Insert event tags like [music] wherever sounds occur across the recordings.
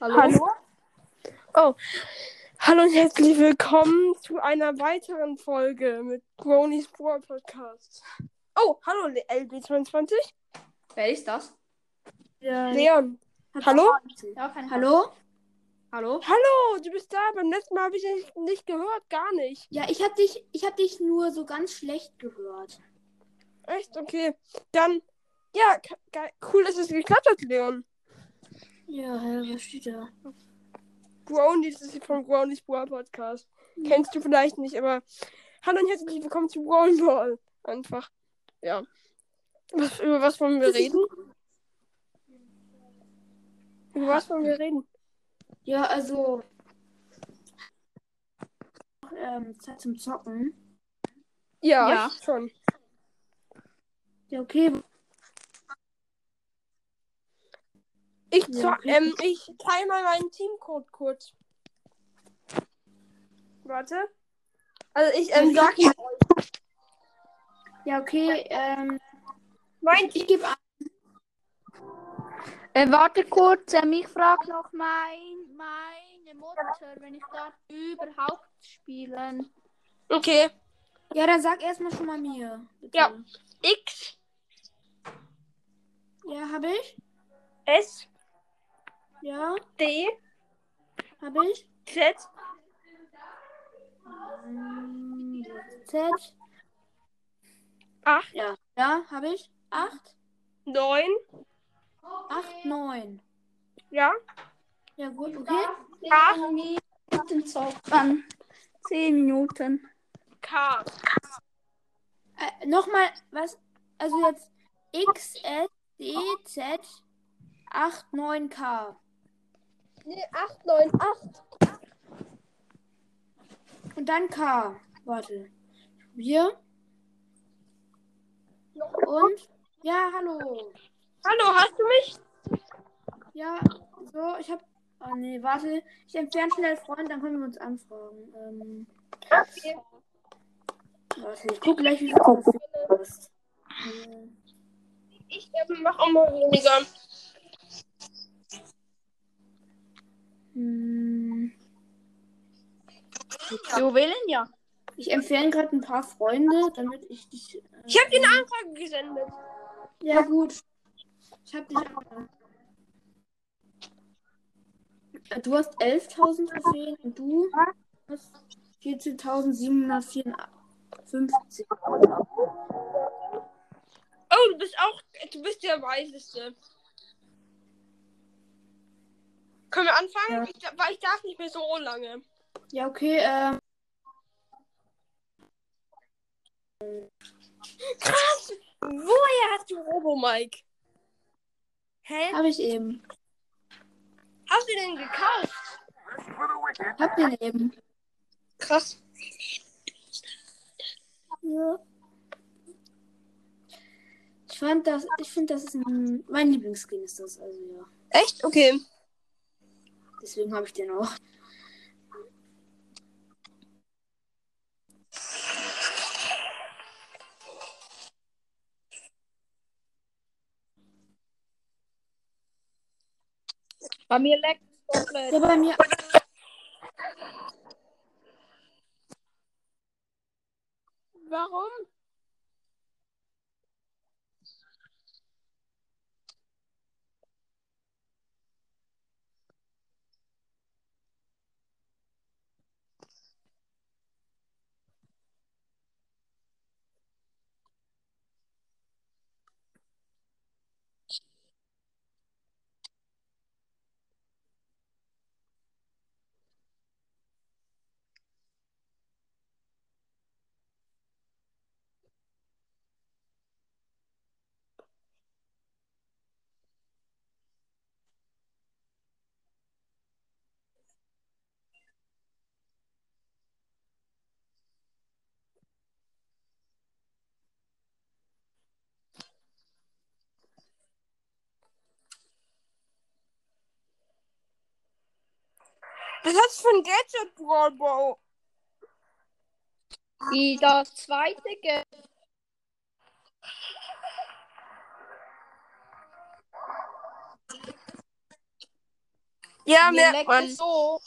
Hallo? Hallo? Oh, hallo und herzlich willkommen zu einer weiteren Folge mit Bronies Brawl Podcast. Oh, hallo LB22. Wer ist das? Ja, Leon. Hallo? Ja, Hallo? Hallo? Hallo, du bist da. Beim letzten Mal habe ich dich nicht gehört, gar nicht. Ja, ich hab dich, ich hab dich nur so ganz schlecht gehört. Echt? Okay. Dann, ja, cool, dass es geklappt hat, Leon. Ja, hä, was steht da? Das ist von Bronies Brawl Podcast. Kennst du vielleicht nicht, aber hallo und herzlich willkommen zu Brawl Ball. Einfach. Ja. Was, über was wollen wir reden? Über was wollen wir reden? Ja, also. Ähm, Zeit zum Zocken. Ja, Ja. schon. Ja, okay. Ich, Ja, ähm, ich teile mal meinen Teamcode kurz. Warte. Also ich ähm, Ja, sag mal Ja, okay. Ähm, mein ich gebe an. Äh, warte kurz, äh, mich fragt noch mein, meine Mutter, wenn ich darf überhaupt spielen. Okay. Ja, dann sag erstmal schon mal mir. Bitte. Ja. X Ja, habe ich? S Ja, D habe ich. Z Z. 8 Ja, ja, habe ich. 8. 9. 8, 9. Ja. Ja, gut, okay. Acht. Minuten. Zehn Minuten. K. Äh, Nochmal, was? Also jetzt X, S, D, Z, 8, 9, K. Nee, 8 9 8. Und dann K. Warte. Wir. Und. Ja, hallo. Hallo, hast du mich? Ja, so, ich hab. Oh nee, warte. Ich entferne schnell Freund, dann können wir uns anfragen. Ähm, Okay. warte, ich guck gleich, wie viel du hast. Ich ähm, mach auch mal weniger. Hm, willen ja. Ich entferne gerade ein paar Freunde, damit ich dich. Äh, Ich habe dir eine Anfrage gesendet. Ja, gut. Ich hab dich. auch- Du hast 11.000 Trophäen und du hast 14.754. Oh, du bist auch. Du bist der Weiseste. Können wir anfangen? Ja. Ich, weil ich darf nicht mehr so lange. Ja, okay. Ähm, Krass! Woher hast du Robo Mike? Hä? habe ich eben. Hast du den gekauft? Hab den eben. Krass. Ja. Ich fand das, ich finde, das ist ein, mein Lieblingsskin ist das, also ja. Echt? Okay. Deswegen habe ich den auch. Bei mir leckt es komplett. Ja, bei mir. Warum? Was hast du für ein Gadget? Die, das zweite Ge Ja, Mir merkt man. so.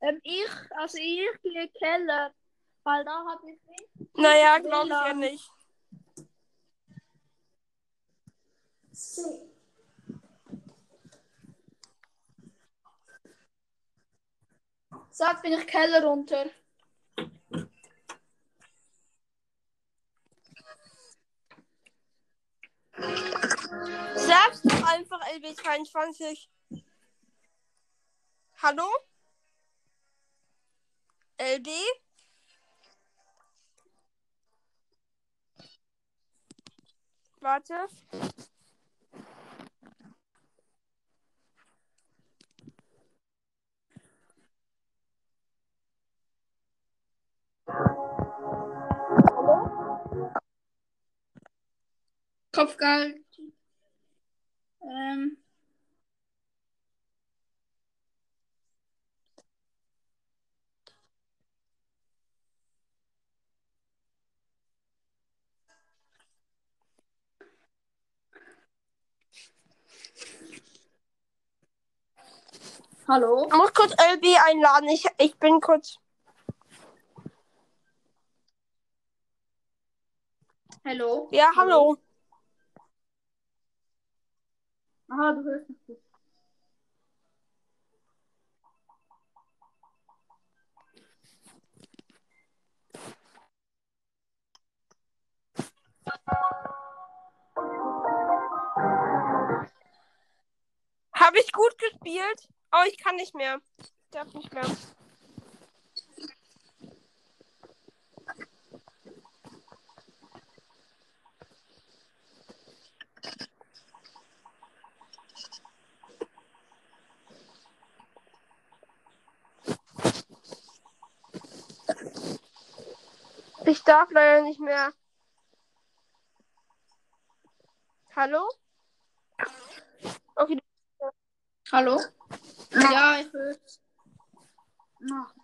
Ähm, ich, also ich gehe Keller, weil da habe ich nicht. Naja, glaube ich ja nicht. Jetzt bin ich Keller runter. Sag's doch einfach LB22. Hallo? LB? Warte. Kopfgeil. Ähm. Hallo? Ich muss kurz LB einladen. Ich, ich bin kurz. Hallo? Ja, hallo. Aha, du hörst mich gut. Habe ich gut gespielt? Oh, ich kann nicht mehr. Ich darf nicht mehr. Ich darf leider nicht mehr. Hallo? Okay, Hallo? Ja, ich höre. Ach,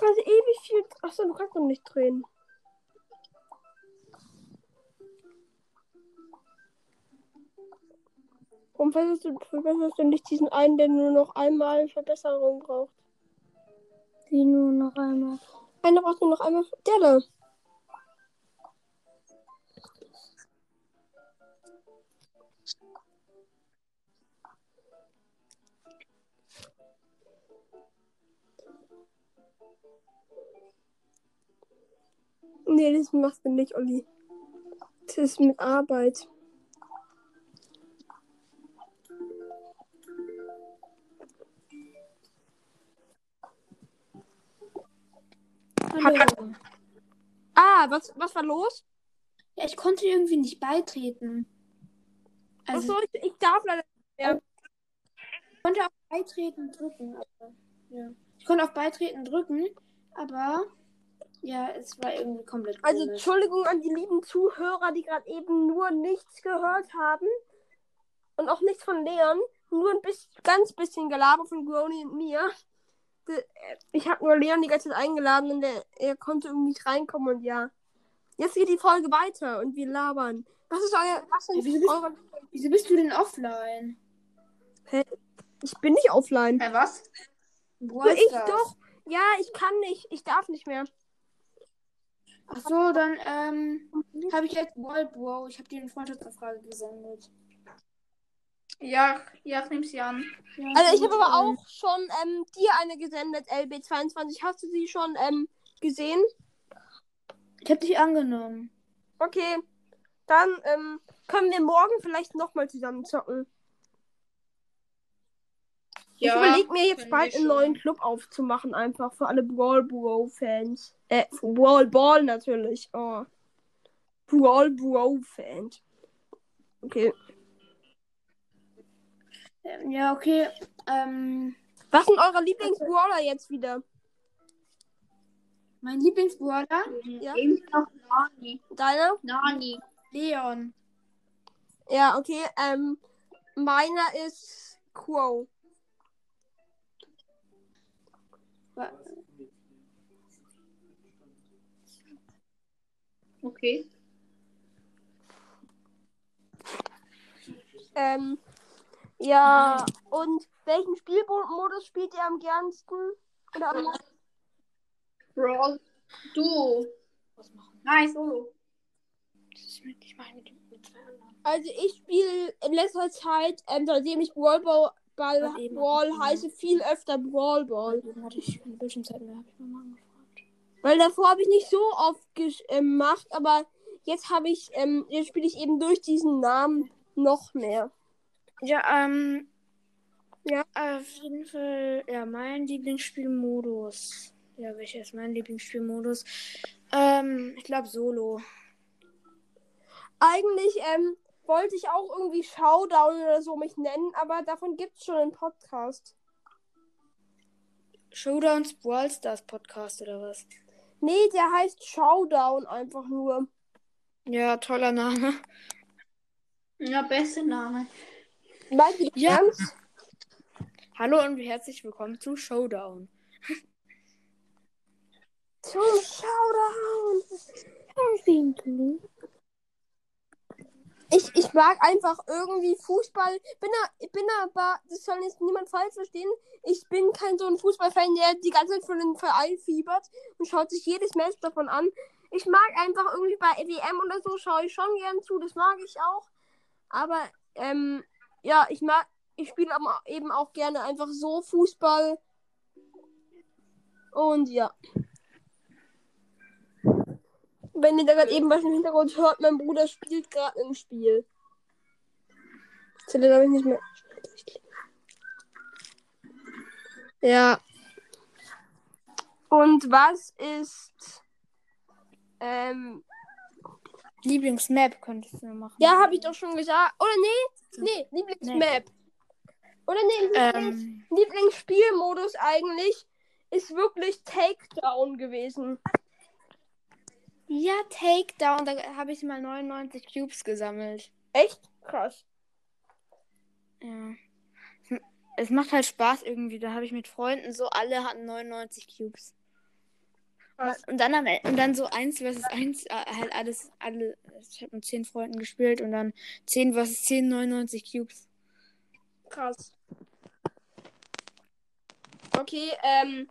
Also ewig viel. Achso, du kannst noch nicht drehen. Warum verbesserst du, verbesserst du nicht diesen einen, der nur noch einmal Verbesserung braucht? Die nur noch einmal. Einer braucht nur noch einmal. Der da. Nee, das machst du nicht, Olli. Das ist mit Arbeit. Ah, was, was war los? Ja, ich konnte irgendwie nicht beitreten. Also, Achso, ich, ich darf leider. Ja. ich konnte auf Beitreten drücken. Aber, ja. Ich konnte auf Beitreten drücken, aber ja, es war irgendwie komplett Also komisch. Entschuldigung an die lieben Zuhörer, die gerade eben nur nichts gehört haben. Und auch nichts von Leon. Nur ein bisschen, ganz bisschen Gelaber von Grony und mir. Äh, Ich habe nur Leon die ganze Zeit eingeladen und der, er konnte irgendwie nicht reinkommen und ja. Jetzt geht die Folge weiter und wir labern. Was ist euer. Was sind wieso bist- eure. Wieso bist du denn offline? Ich bin nicht offline. Hä, was? Wo ist ich das? doch. Ja, ich kann nicht. Ich darf nicht mehr. Ach so, dann ähm, habe ich jetzt World Bro. Ich habe dir eine Freundschaftsanfrage gesendet. Ja, ja, ich nehme sie an. Ja, Also ich habe aber ähm, auch schon ähm, dir eine gesendet, LB22. Hast du sie schon ähm, gesehen? Ich habe dich angenommen. Okay. Dann ähm, können wir morgen vielleicht nochmal zusammen zocken. ich überlege mir jetzt bald einen neuen Club aufzumachen, einfach für alle Brawl Bro Fans. Äh, für Brawl Ball natürlich. Oh. Brawl Bro Fans. Okay. Ja, okay. Ähm, Was sind eure Lieblingsbrawler jetzt wieder? Mein Lieblingsbrawler? Ja. Eben noch Nani. Deiner? Nani. Leon. Ja, okay. Ähm, meiner ist. Wa- Okay. Ähm, ja, und welchen Spielmodus spielt ihr am gernsten? Oder am Brawl. Du. Was machen? Nein, Solo. Das ist mit, ich meine mit, mit zwei anderen. Also ich spiele in letzter Zeit, ähm, seitdem ich Brawl Ball, Ball, Brawl heiße, viel öfter Brawl Ball. Hatte ich keine Bildschirmzeit mehr, habe ich Mama angefragt. Weil davor habe ich nicht so oft gesch- ähm, gemacht, aber jetzt habe ich, ähm, jetzt spiele ich eben durch diesen Namen noch mehr. Ja, ähm. Ja. Auf jeden Fall, ja, mein Lieblingsspielmodus. Ja, welcher ist mein Lieblingsspielmodus? Ähm, ich glaube Solo. Eigentlich ähm, wollte ich auch irgendwie Showdown oder so mich nennen, aber davon gibt es schon einen Podcast. Showdowns Brawl Stars Podcast oder was? Nee, der heißt Showdown einfach nur. Ja, toller Name. Ja, beste Name. Meinst du das Ja. ernst? Hallo und herzlich willkommen zu Showdown. Zum Showdown. Ich, ich mag einfach irgendwie Fußball. Bin, da, bin aber, das soll jetzt niemand falsch verstehen. Ich bin kein so ein Fußballfan, der die ganze Zeit für den Verein fiebert und schaut sich jedes Match davon an. Ich mag einfach irgendwie bei WM oder so, schaue ich schon gern zu, das mag ich auch. Aber, ähm, ja, ich mag, ich spiele aber eben auch gerne einfach so Fußball. Und ja. Wenn ihr da gerade eben was im Hintergrund hört, mein Bruder spielt gerade ein Spiel. Zelle glaube ich nicht mehr. Ja. Und was ist. Ähm, Lieblingsmap könntest du machen. ja, habe ich doch schon gesagt. Oder nee? Nee, Lieblingsmap. Oder nee, Lieblings Ähm, Lieblingsspielmodus eigentlich ist wirklich Takedown gewesen. ja, Takedown, da habe ich mal 99 Cubes gesammelt. Echt? Krass. Ja. Es macht halt Spaß irgendwie. Da habe ich mit Freunden so, alle hatten 99 Cubes. Und dann am Ende, und dann so eins versus eins, äh, halt alles, alle, ich habe mit 10 Freunden gespielt und dann 10 versus 10, 99 Cubes. Krass. Okay, ähm.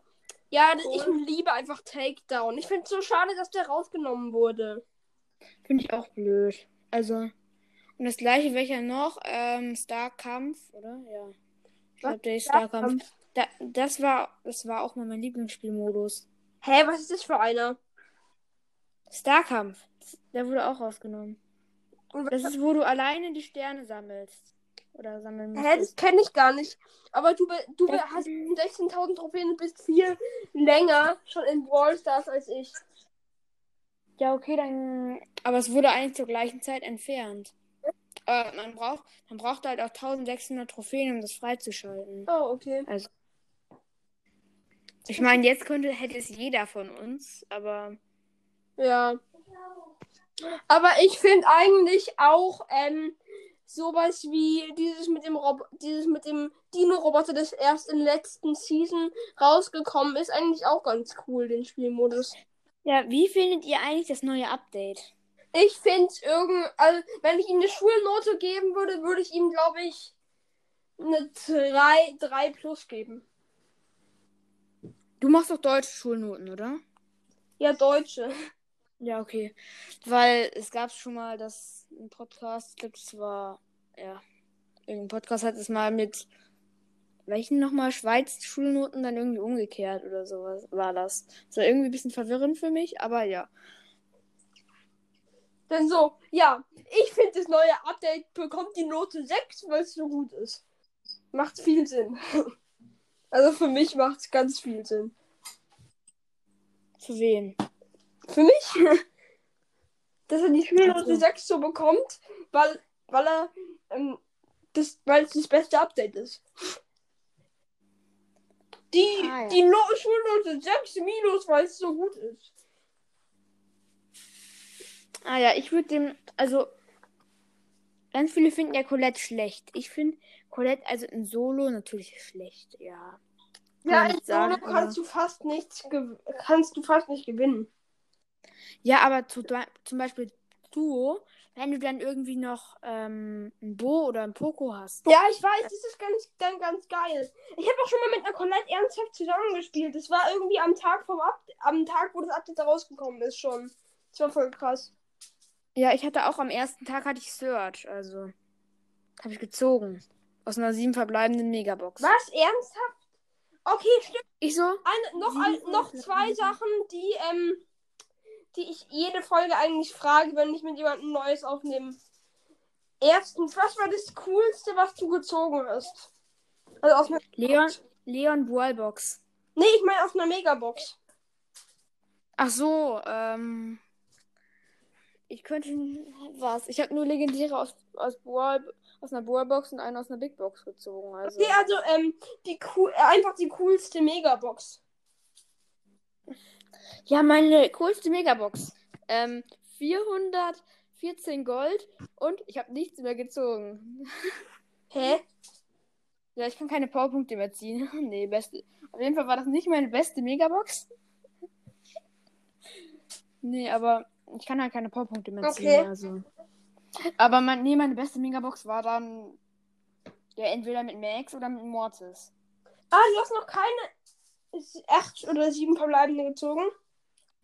Ja, ich liebe einfach Takedown. Ich finde es so schade, dass der rausgenommen wurde. Finde ich auch blöd. Also, und das gleiche welcher noch, ähm, Starkampf, oder? Ja. Ich glaube, der ist Starkampf. Da, das war, das war auch mal mein Lieblingsspielmodus. Hä, was ist das für einer? Starkampf. Der wurde auch rausgenommen. Das ist, wo du alleine die Sterne sammelst. Oder sammeln Hä, das musst. kenne ich gar nicht. Aber du, du Das- hast 16.000 Trophäen und bist viel länger schon in Brawl Stars als ich. Ja, okay, dann. Aber es wurde eigentlich zur gleichen Zeit entfernt. Äh, man braucht, man braucht halt auch 1600 Trophäen, um das freizuschalten. Oh, okay. Ich meine, jetzt könnte, hätte es jeder von uns, aber. Ja. Aber ich finde eigentlich auch ähm, sowas wie dieses mit dem Rob dieses mit dem Dino-Roboter, das erst in der letzten Season rausgekommen ist, eigentlich auch ganz cool, den Spielmodus. Ja, wie findet ihr eigentlich das neue Update? Ich finde es irgend, also wenn ich ihm eine Schulnote geben würde, würde ich ihm, glaube ich, eine 3, 3 plus geben. Du machst doch deutsche Schulnoten, oder? Ja, Deutsche. Ja, okay. Weil es gab schon mal das ein Podcast, ich glaube, das war, ja, irgendein Podcast hat es mal mit welchen nochmal Schweiz Schulnoten dann irgendwie umgekehrt oder sowas war das. Das war irgendwie ein bisschen verwirrend für mich, aber ja. Dann so, ja, ich finde das neue Update bekommt die Note 6, weil es so gut ist. Macht viel Sinn. [laughs] Also für mich macht es ganz viel Sinn. Für wen? Für mich, [laughs] dass er die Spielnote Ach so. 6 so bekommt, weil, weil er ähm, das, weil es das beste Update ist. Die, Ah, ja. die no Schulnote 6 minus, weil es so gut ist. Ah ja, ich würde dem, also ganz viele finden ja Colette schlecht. Ich finde Colette also in Solo natürlich schlecht, ja. Kann Ja, in Solo kannst du fast nichts kannst du fast nicht gewinnen. Ja, aber zu, zum Beispiel Duo, wenn du dann irgendwie noch ähm, ein Bo oder ein Poco hast. Ja, ich weiß, das ist ganz, dann ganz geil. Ich habe auch schon mal mit einer Colette ernsthaft zusammengespielt. Das war irgendwie am Tag vom Up am Tag, wo das Update rausgekommen ist schon. Das war voll krass. Ja, ich hatte auch am ersten Tag hatte ich Search, also habe ich gezogen aus einer sieben verbleibenden Megabox. Was? Ernsthaft? Okay, stimmt. Ich so, Eine, noch, ein, noch zwei Sachen, die, ähm, die ich jede Folge eigentlich frage, wenn ich mit jemandem Neues aufnehme. Erstens, was war das Coolste, was du gezogen hast? Also aus einer. Leon, Leon Brawlbox. Nee, ich meine aus einer Megabox. Ach so, ähm. Ich könnte. Was? Ich habe nur legendäre aus, aus, Brawl, aus einer Brawlbox und einen aus einer Big Box gezogen. Also. Okay, also, ähm, die cool, äh, einfach die coolste Megabox. Ja, meine coolste Megabox. Ähm, 414 Gold und ich habe nichts mehr gezogen. [laughs] Hä? Ja, ich kann keine Powerpunkte mehr ziehen. [laughs] nee, beste. Auf jeden Fall war das nicht meine beste Megabox. nee, aber ich kann halt keine Powerpunkte mehr ziehen. Okay. Also. Aber mein, nee, meine beste Megabox war dann ja entweder mit Max oder mit Mortis. Ah, du hast noch keine acht oder sieben verbleibende gezogen.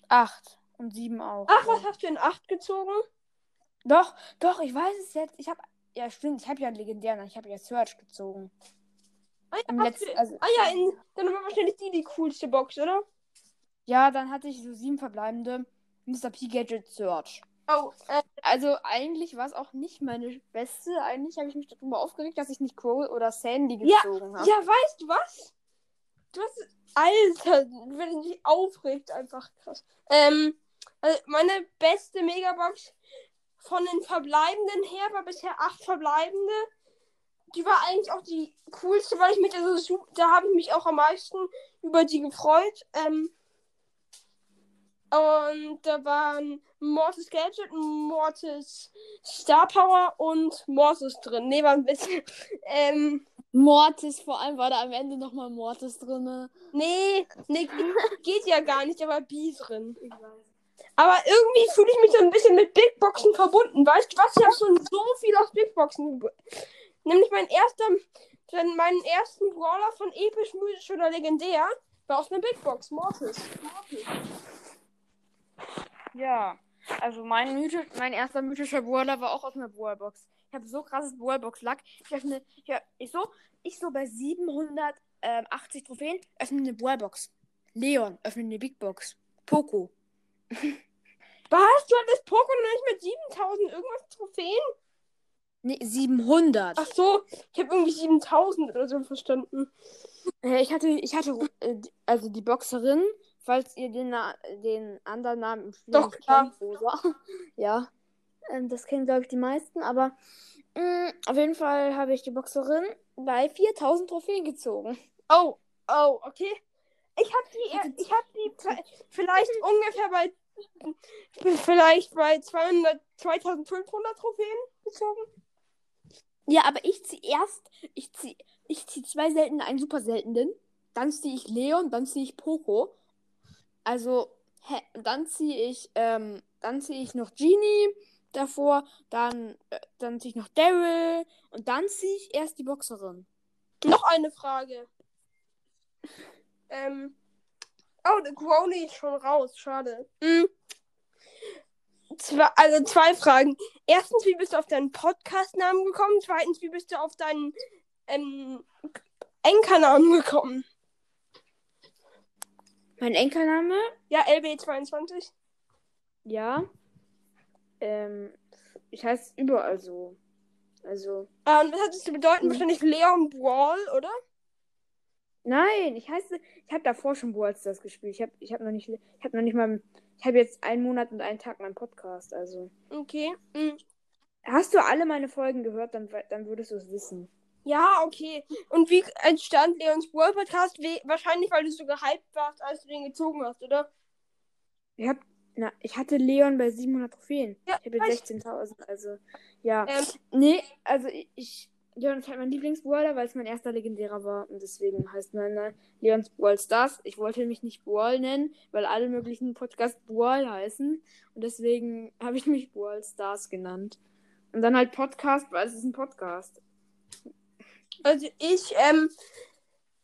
Acht und sieben auch. Ach, was hast du in acht gezogen? Doch, doch, ich weiß es jetzt. Ich habe ja stimmt, ich habe ja einen legendären, ich habe ja Search gezogen. Ah ja, letzten, also, ah ja in, dann war wahrscheinlich die die coolste Box, oder? ja, dann hatte ich so sieben verbleibende Mr. P Gadget Search. Oh, äh, Also eigentlich war es auch nicht meine beste. Eigentlich habe ich mich darüber aufgeregt, dass ich nicht Crow oder Sandy Ja, gezogen habe. ja, weißt du was? Du hast. Alter, wenn ich mich aufregt, einfach krass. Ähm, also meine beste Megabox von den verbleibenden her war bisher acht verbleibende. Die war eigentlich auch die coolste, weil ich mich also da habe ich mich auch am meisten über die gefreut. Ähm, und da waren Mortis Gadget, Mortis Star Power und Mortis drin. Nee, war ein bisschen. [laughs] Ähm, Mortis, vor allem war da am Ende nochmal Mortis drin. Nee, nee, [laughs] geht- ja gar nicht, aber B drin. Aber irgendwie fühle ich mich so ein bisschen mit Big Boxen verbunden. Weißt du was? Ich habe schon so viel aus Big Boxen. Nämlich mein erster, dann meinen ersten Brawler von episch, mythisch oder legendär war aus einer Big Box. Mortis. Mortis. Ja, also mein, mythisch, mein erster mythischer Brawler war auch aus einer Brawlbox. Ich habe so krasses Brawlbox-Lack. Ich öffne, ich, ich so, ich so bei 780 Trophäen öffne eine Brawlbox. Leon öffne eine Big Box. Poco. [laughs] Was? Du hattest Pokémon noch nicht mit 7000 irgendwas Trophäen? Nee, 700. Ach so, ich habe irgendwie 7000 oder so verstanden. Ich hatte, ich hatte, äh, also die Boxerin, falls ihr den, Na den anderen Namen im Spiel Doch, klar. kennt, Rosa. [laughs] ja. Ähm, das kennen, glaube ich, die meisten, aber mh, auf jeden Fall habe ich die Boxerin bei 4000 Trophäen gezogen. Oh, oh, okay. Ich habe die, ich habe die vielleicht [laughs] ungefähr bei, vielleicht bei 200, 2500 Trophäen gezogen. Ja, aber ich ziehe erst, ich ziehe ich zieh zwei seltene, einen super seltenen, dann ziehe ich Leon, dann ziehe ich Poco. Also, hä, dann ziehe ich, ähm, dann ziehe ich noch Genie davor, dann, äh, dann ziehe ich noch Daryl und dann ziehe ich erst die Boxerin. Noch eine Frage. Ähm. Oh, Crowley ist schon raus. Schade. Hm. Zwei, also zwei Fragen. Erstens, wie bist du auf deinen Podcast-Namen gekommen? Zweitens, wie bist du auf deinen ähm, Enkernamen gekommen? Mein Enkelname? Ja, LB22. Ja. Ähm, ich heiße überall so. Also, Ah, und was hat das zu bedeuten? Wahrscheinlich Leon Brawl, oder? nein, ich heiße, ich habe davor schon Brawl Stars gespielt. Ich habe, ich habe noch nicht, ich habe noch nicht mal, ich habe jetzt einen Monat und einen Tag meinen Podcast. Also, Okay. Hm. hast du alle meine Folgen gehört, dann, dann würdest du es wissen. Ja, okay. Und wie entstand Leons Brawl Podcast? Wahrscheinlich, weil du so gehypt warst, als du den gezogen hast, oder? Ich, hab, na, ich hatte Leon bei 700 Trophäen. Ja, ich habe jetzt 16.000, also ja. Ähm, Nee, also ich, Leon ist halt mein Lieblingsbrawler, weil es mein erster legendärer war und deswegen heißt meine Leons Brawl Stars. Ich wollte mich nicht Brawl nennen, weil alle möglichen Podcasts Brawl heißen und deswegen habe ich mich Brawl Stars genannt. Und dann halt Podcast, weil es ist ein Podcast. Also ich, ähm,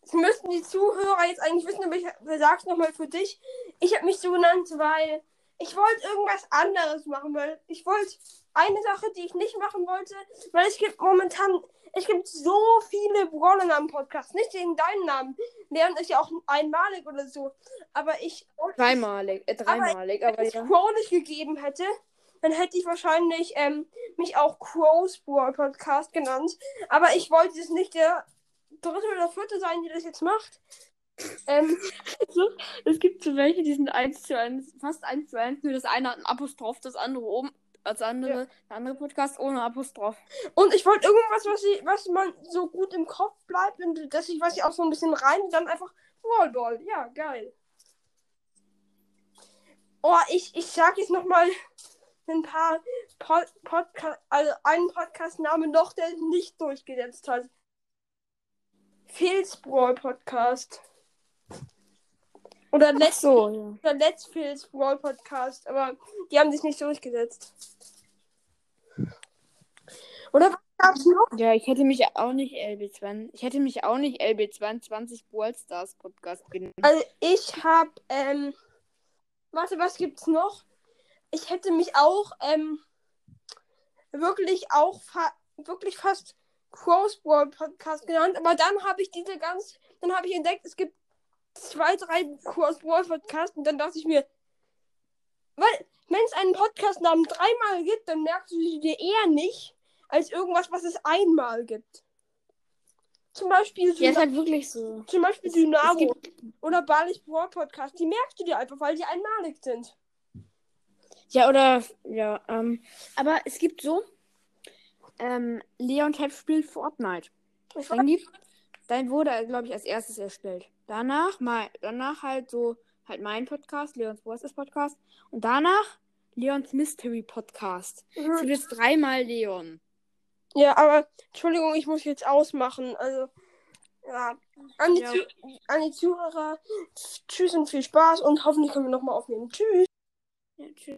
das müssten die Zuhörer jetzt eigentlich wissen, aber ich sag's nochmal für dich. Ich habe mich so genannt, weil ich wollte irgendwas anderes machen, weil ich wollte eine Sache, die ich nicht machen wollte, weil es gibt momentan, es gibt so viele Brawler am Podcast. Nicht wegen deinen Namen. Leon ist ja auch einmalig oder so. Aber ich. Dreimalig, äh, dreimalig, aber, Wenn es ja. Crow nicht gegeben hätte, dann hätte ich wahrscheinlich ähm, mich auch Crow's Brawl Podcast genannt. Aber ich wollte es nicht der dritte oder vierte sein, die das jetzt macht. Ähm, So, es gibt so welche, die sind 1 zu 1, fast 1 zu 1, nur das eine hat ein Apostroph, das andere oben, als andere, der andere Podcast ohne Apostroph. und ich wollte irgendwas, was, ich, was man so gut im Kopf bleibt und dass ich, was ich auch so ein bisschen rein und dann einfach Brawl Ball. Ja, geil. Oh, ich, ich sag jetzt nochmal ein paar Pod Podcast, also einen Podcast-Namen noch, der nicht durchgesetzt hat. Phil's Brawl Podcast. Oder Let's, so, ja. oder Let's Phil's Brawl Podcast, aber die haben sich nicht durchgesetzt. Oder was gab's noch? Ja, ich hätte mich auch nicht LB20, ich hätte mich auch nicht LB22 Brawl Stars Podcast genannt. Also ich hab, ähm, warte, was gibt's noch? Ich hätte mich auch, ähm, wirklich auch fa wirklich fast Crow's Brawl Podcast genannt, aber dann habe ich diese ganz, dann habe ich entdeckt, es gibt zwei, drei Crow's Brawl Podcasts und dann dachte ich mir, weil, wenn es einen Podcast-Namen dreimal gibt, dann merkst du sie dir eher nicht, als irgendwas, was es einmal gibt. Zum Beispiel, Ja, ist halt wirklich so. zum Beispiel Es, es Dynamo gibt, oder Balis Brawl Podcast. Die merkst du dir einfach, weil die einmalig sind. Ja, oder, ja, ähm, aber es gibt so, ähm, Leon Tab spielt Fortnite. Ich Dann gibt, dann wurde, glaube ich, als erstes erstellt. Danach mal, danach halt so, halt mein Podcast, Leons Bosses Podcast. Und danach Leons Mystery Podcast. Es gibt Mhm. jetzt dreimal Leon. Ja, aber Entschuldigung, ich muss jetzt ausmachen. Also, ja. An die, Ja. An die Zuhörer, tschüss und viel Spaß und hoffentlich können wir nochmal aufnehmen. Tschüss. Ja, tschüss.